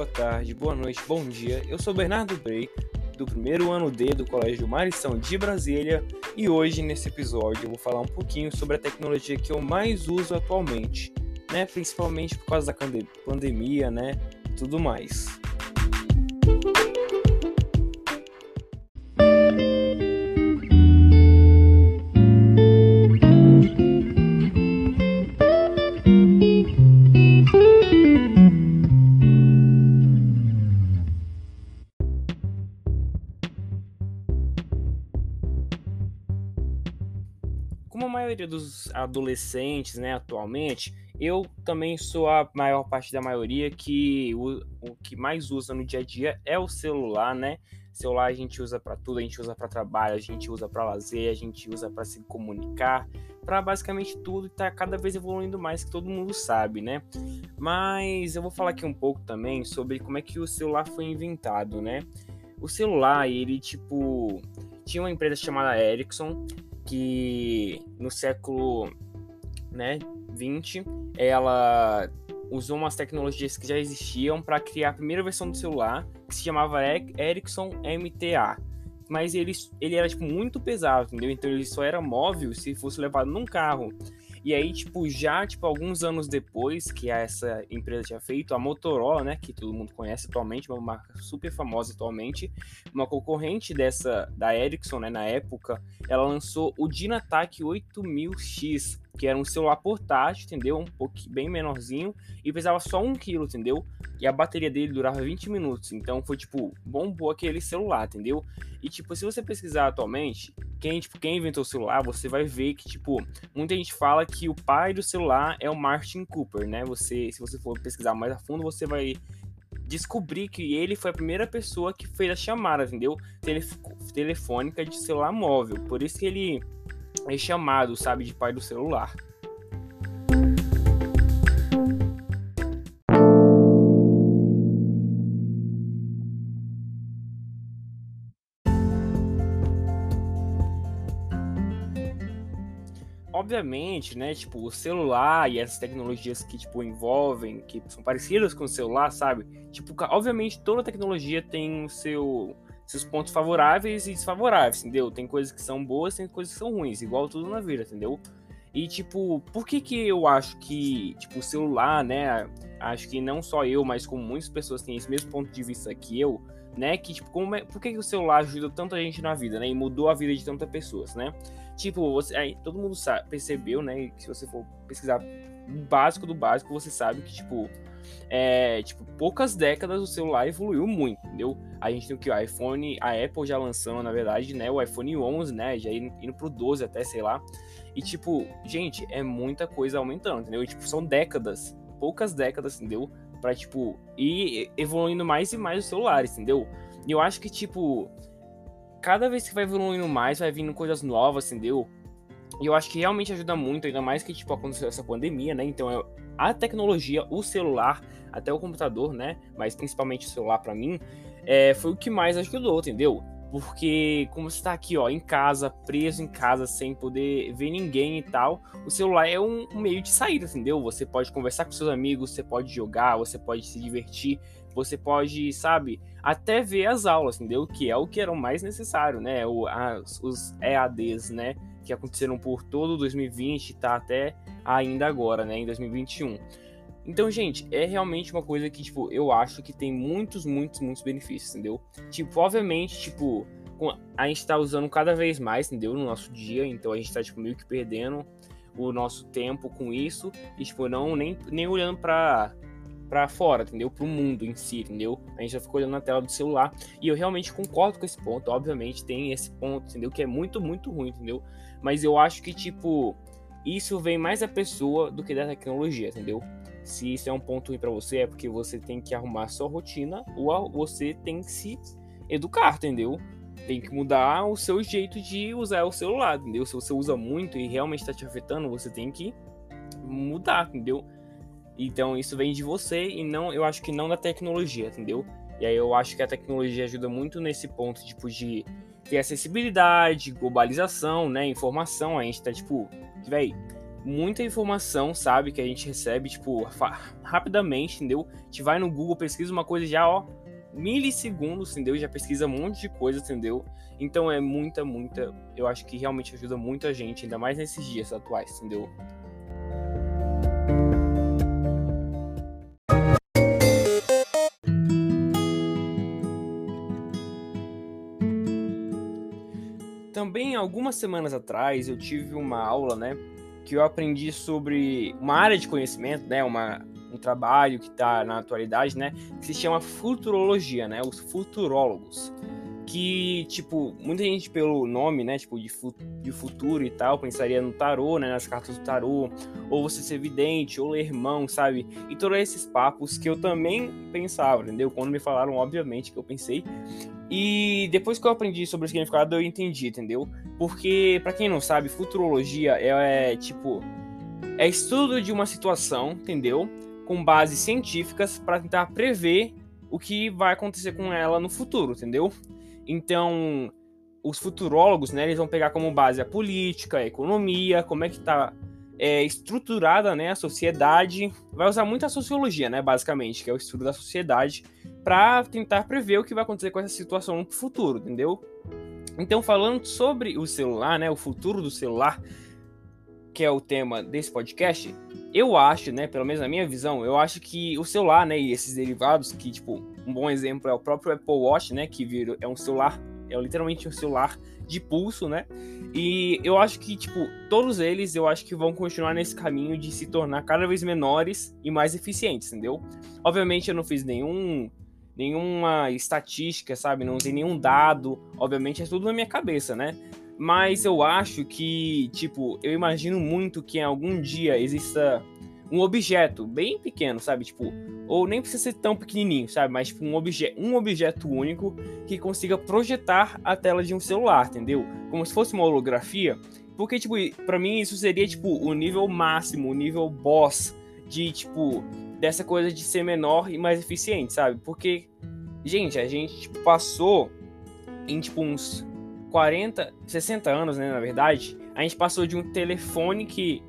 boa tarde, boa noite, bom dia. Eu sou Bernardo Brey, do primeiro ano D do Colégio Marição de Brasília, e hoje nesse episódio eu vou falar um pouquinho sobre a tecnologia que eu mais uso atualmente, né? Principalmente por causa da pandemia, né? Tudo mais. Maioria dos adolescentes, né, atualmente, eu também sou a maior parte da maioria que o, o que mais usa no dia a dia é o celular, né? Celular a gente usa para tudo, a gente usa para trabalho, a gente usa para lazer, a gente usa para se comunicar, para basicamente tudo e tá cada vez evoluindo mais, que todo mundo sabe, né? Mas eu vou falar aqui um pouco também sobre como é que o celular foi inventado, né? O celular, ele tipo tinha uma empresa chamada Ericsson que no século né, 20 ela usou umas tecnologias que já existiam para criar a primeira versão do celular, que se chamava Ericsson MTA. Mas ele, ele era tipo, muito pesado, entendeu? Então ele só era móvel se fosse levado num carro. E aí, tipo, já, tipo, alguns anos depois que essa empresa tinha feito, a Motorola, né, que todo mundo conhece atualmente, uma marca super famosa atualmente, uma concorrente dessa, da Ericsson, né, na época, ela lançou o Dynatac 8000X, que era um celular portátil, entendeu? Um pouco bem menorzinho e pesava só um quilo, entendeu? E a bateria dele durava 20 minutos. Então foi tipo, bombou aquele celular, entendeu? E tipo, se você pesquisar atualmente, quem, tipo, quem inventou o celular, você vai ver que, tipo, muita gente fala que o pai do celular é o Martin Cooper, né? Você, se você for pesquisar mais a fundo, você vai descobrir que ele foi a primeira pessoa que fez a chamada, entendeu? Telef telefônica de celular móvel. Por isso que ele é chamado, sabe, de pai do celular. Obviamente, né, tipo, o celular e essas tecnologias que, tipo, envolvem, que são parecidas com o celular, sabe? Tipo, obviamente toda tecnologia tem o seu seus pontos favoráveis e desfavoráveis, entendeu? Tem coisas que são boas, tem coisas que são ruins, igual tudo na vida, entendeu? E, tipo, por que que eu acho que, tipo, o celular, né, acho que não só eu, mas como muitas pessoas têm esse mesmo ponto de vista que eu, né, que, tipo, como é, por que que o celular ajuda tanta gente na vida, né, e mudou a vida de tantas pessoas, né? Tipo, você, aí, todo mundo sabe, percebeu, né, que se você for pesquisar o básico do básico, você sabe que, tipo, é, tipo, poucas décadas o celular evoluiu muito, entendeu? A gente tem o que? O iPhone, a Apple já lançando, na verdade, né? O iPhone 11, né? Já indo, indo pro 12 até, sei lá. E, tipo, gente, é muita coisa aumentando, entendeu? E, tipo, são décadas, poucas décadas, entendeu? Pra, tipo, ir evoluindo mais e mais os celulares, entendeu? E eu acho que, tipo, cada vez que vai evoluindo mais, vai vindo coisas novas, entendeu? E eu acho que realmente ajuda muito, ainda mais que, tipo, aconteceu essa pandemia, né? Então, eu, a tecnologia, o celular, até o computador, né? Mas principalmente o celular para mim, é, foi o que mais ajudou, entendeu? Porque como você tá aqui, ó, em casa, preso em casa, sem poder ver ninguém e tal, o celular é um, um meio de saída, entendeu? Você pode conversar com seus amigos, você pode jogar, você pode se divertir, você pode, sabe, até ver as aulas, entendeu? Que é o que era o mais necessário, né? O, as, os EADs, né? Que aconteceram por todo 2020, tá até ainda agora, né? Em 2021. Então, gente, é realmente uma coisa que, tipo, eu acho que tem muitos, muitos, muitos benefícios, entendeu? Tipo, obviamente, tipo, a gente tá usando cada vez mais, entendeu? No nosso dia, então a gente tá, tipo, meio que perdendo o nosso tempo com isso e, tipo, não nem, nem olhando pra, pra fora, entendeu? Pro mundo em si, entendeu? A gente já fica olhando na tela do celular e eu realmente concordo com esse ponto, obviamente tem esse ponto, entendeu? Que é muito, muito ruim, entendeu? Mas eu acho que, tipo, isso vem mais da pessoa do que da tecnologia, entendeu? Se isso é um ponto ruim para você, é porque você tem que arrumar sua rotina ou você tem que se educar, entendeu? Tem que mudar o seu jeito de usar o celular, entendeu? Se você usa muito e realmente está te afetando, você tem que mudar, entendeu? Então isso vem de você e não, eu acho que não da tecnologia, entendeu? E aí eu acho que a tecnologia ajuda muito nesse ponto, tipo, de ter acessibilidade, globalização, né? Informação. A gente tá, tipo, véi, muita informação, sabe, que a gente recebe, tipo, rapidamente, entendeu? A gente vai no Google, pesquisa uma coisa já, ó, milissegundos, entendeu? Já pesquisa um monte de coisa, entendeu? Então é muita, muita. Eu acho que realmente ajuda muita gente, ainda mais nesses dias atuais, entendeu? Algumas semanas atrás eu tive uma aula, né, que eu aprendi sobre uma área de conhecimento, né, uma, um trabalho que está na atualidade, né, que se chama futurologia, né, os futurólogos. Que, tipo, muita gente pelo nome, né, tipo, de, fu de futuro e tal, pensaria no tarô, né, nas cartas do tarô, ou você ser vidente, ou ler irmão, sabe? E todos esses papos que eu também pensava, entendeu? Quando me falaram, obviamente, que eu pensei. E depois que eu aprendi sobre o significado, eu entendi, entendeu? Porque, para quem não sabe, futurologia é, é tipo é estudo de uma situação, entendeu? Com bases científicas para tentar prever o que vai acontecer com ela no futuro, entendeu? Então, os futurólogos, né, eles vão pegar como base a política, a economia, como é que tá é, estruturada, né, a sociedade. Vai usar muito a sociologia, né, basicamente, que é o estudo da sociedade, para tentar prever o que vai acontecer com essa situação no futuro, entendeu? Então, falando sobre o celular, né, o futuro do celular, que é o tema desse podcast, eu acho, né, pelo menos na minha visão, eu acho que o celular, né, e esses derivados, que, tipo, um bom exemplo é o próprio Apple Watch, né, que vira, é um celular, é literalmente um celular de pulso, né, e eu acho que, tipo, todos eles, eu acho que vão continuar nesse caminho de se tornar cada vez menores e mais eficientes, entendeu? Obviamente eu não fiz nenhum nenhuma estatística, sabe? Não usei nenhum dado. Obviamente é tudo na minha cabeça, né? Mas eu acho que, tipo, eu imagino muito que em algum dia exista um objeto bem pequeno, sabe? Tipo, ou nem precisa ser tão pequenininho, sabe? Mas tipo, um, obje um objeto único que consiga projetar a tela de um celular, entendeu? Como se fosse uma holografia. Porque, tipo, para mim isso seria, tipo, o nível máximo, o nível boss de, tipo, dessa coisa de ser menor e mais eficiente, sabe? Porque, gente, a gente tipo, passou em, tipo, uns 40, 60 anos, né, na verdade, a gente passou de um telefone que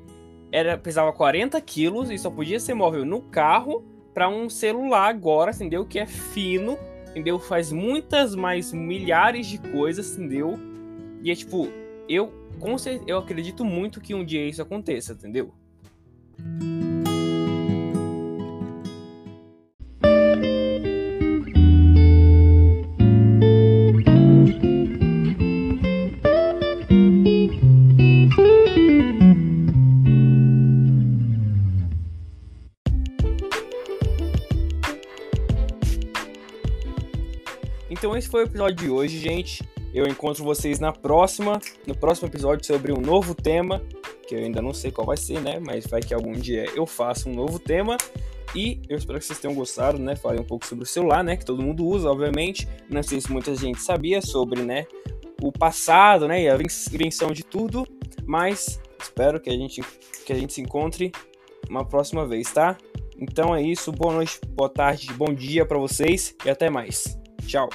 era pesava 40 quilos e só podia ser móvel no carro para um celular agora, entendeu? Que é fino, entendeu? Faz muitas mais milhares de coisas, entendeu? E é tipo, eu, eu acredito muito que um dia isso aconteça, entendeu? Foi o episódio de hoje, gente. Eu encontro vocês na próxima, no próximo episódio sobre um novo tema, que eu ainda não sei qual vai ser, né? Mas vai que algum dia eu faça um novo tema. E eu espero que vocês tenham gostado, né? Falei um pouco sobre o celular, né? Que todo mundo usa, obviamente. Não sei se muita gente sabia sobre, né? O passado, né? E a invenção de tudo. Mas espero que a gente, que a gente se encontre uma próxima vez, tá? Então é isso. Boa noite, boa tarde, bom dia para vocês e até mais. Tchau.